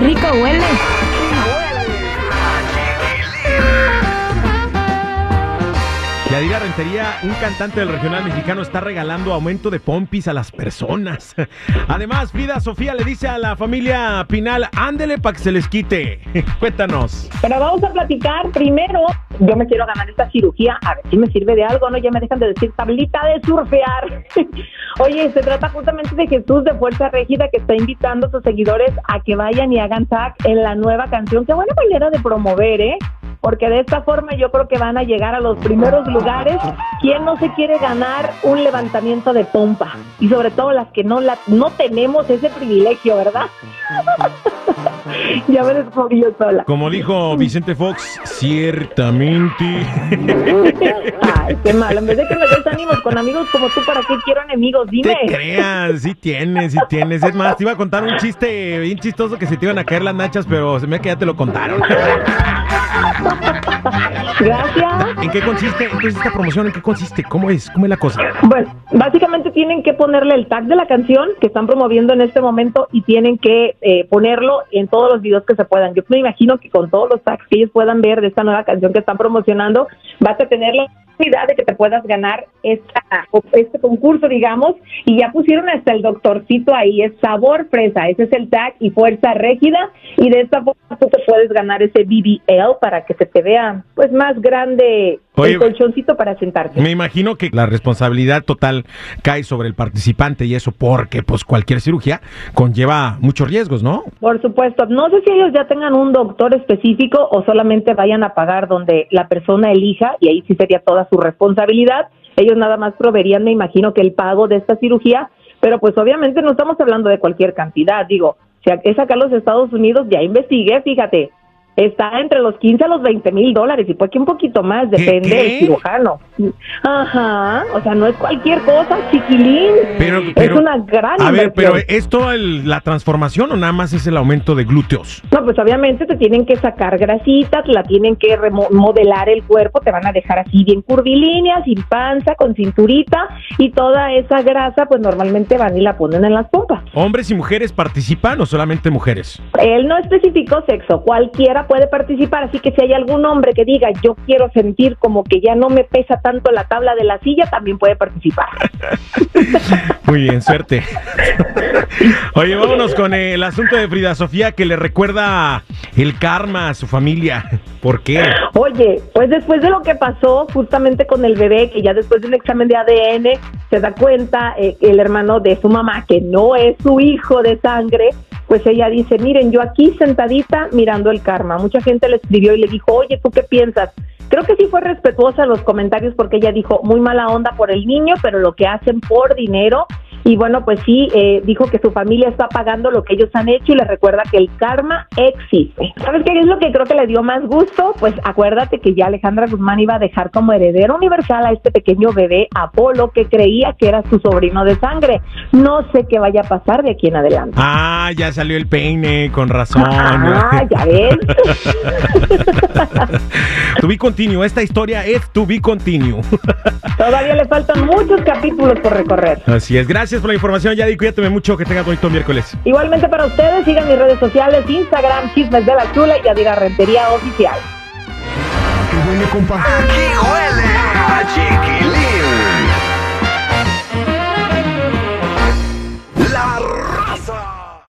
rico huele. Rentería, un cantante del regional mexicano, está regalando aumento de pompis a las personas. Además, Frida Sofía le dice a la familia Pinal, ándele para que se les quite. Cuéntanos. Pero vamos a platicar primero. Yo me quiero ganar esta cirugía, a ver si me sirve de algo, ¿no? Ya me dejan de decir tablita de surfear. Oye, se trata justamente de Jesús de Fuerza Régida que está invitando a sus seguidores a que vayan y hagan tag en la nueva canción. Qué buena manera de promover, ¿eh? Porque de esta forma yo creo que van a llegar a los primeros lugares. ¿Quién no se quiere ganar un levantamiento de pompa? Y sobre todo las que no la, no tenemos ese privilegio, ¿verdad? ya me descubrí yo sola. Como dijo Vicente Fox, ciertamente. Ay, qué mal. En vez de que me des ánimos con amigos como tú, ¿para qué quiero enemigos? Dime. Te creas, sí tienes, sí tienes. Es más, te iba a contar un chiste bien chistoso que se te iban a caer las nachas, pero se me que ya te lo contaron. Ha ha ha ha! Gracias. ¿En qué consiste entonces esta promoción? ¿En qué consiste? ¿Cómo es? ¿Cómo es la cosa? Bueno, básicamente tienen que ponerle el tag de la canción que están promoviendo en este momento y tienen que eh, ponerlo en todos los videos que se puedan. Yo me imagino que con todos los tags que ellos puedan ver de esta nueva canción que están promocionando, vas a tener la oportunidad de que te puedas ganar esta, este concurso, digamos, y ya pusieron hasta el doctorcito ahí, es sabor fresa, ese es el tag y fuerza rígida, y de esta forma tú te puedes ganar ese BBL para que se te vea pues más grande Oye, el colchoncito para sentarte. Me imagino que la responsabilidad total cae sobre el participante y eso porque pues cualquier cirugía conlleva muchos riesgos, ¿no? Por supuesto, no sé si ellos ya tengan un doctor específico o solamente vayan a pagar donde la persona elija y ahí sí sería toda su responsabilidad. Ellos nada más proveerían, me imagino, que el pago de esta cirugía, pero pues obviamente no estamos hablando de cualquier cantidad. Digo, si es acá los Estados Unidos, ya investigué, fíjate, está entre los 15 a los 20 mil dólares y puede que un poquito más, depende qué? del cirujano. Ajá, o sea, no es cualquier cosa, chiquilín. Pero, pero- es una gran A ver, inversión. pero ¿es toda el- la transformación o nada más es el aumento de glúteos? No, pues obviamente te tienen que sacar grasitas, la tienen que remo- modelar el cuerpo, te van a dejar así bien curvilínea, sin panza, con cinturita y toda esa grasa pues normalmente van y la ponen en las pompas. ¿Hombres y mujeres participan o solamente mujeres? Él no especificó sexo, cualquiera puede participar, así que si hay algún hombre que diga yo quiero sentir como que ya no me pesa tanto la tabla de la silla, también puede participar. Muy bien, suerte. Oye, vámonos con el asunto de Frida Sofía que le recuerda el karma a su familia. ¿Por qué? Oye, pues después de lo que pasó justamente con el bebé, que ya después de un examen de ADN se da cuenta eh, el hermano de su mamá que no es su hijo de sangre, pues ella dice, miren, yo aquí sentadita mirando el karma. Mucha gente le escribió y le dijo, oye, ¿tú qué piensas? Creo que sí fue respetuosa los comentarios porque ella dijo muy mala onda por el niño, pero lo que hacen por dinero. Y bueno, pues sí, eh, dijo que su familia está pagando lo que ellos han hecho y les recuerda que el karma existe. ¿Sabes qué es lo que creo que le dio más gusto? Pues acuérdate que ya Alejandra Guzmán iba a dejar como heredero universal a este pequeño bebé Apolo que creía que era su sobrino de sangre. No sé qué vaya a pasar de aquí en adelante. Ah, ya salió el peine, con razón. Ah, ya ves. to be continue, esta historia es to be continue. Todavía le faltan muchos capítulos por recorrer. Así es, gracias por la información, Yadi, cuídate mucho, que tengas bonito miércoles. Igualmente para ustedes, sigan mis redes sociales, Instagram, Chismes de la Chula y Yadira Rentería Oficial. A chiquilín.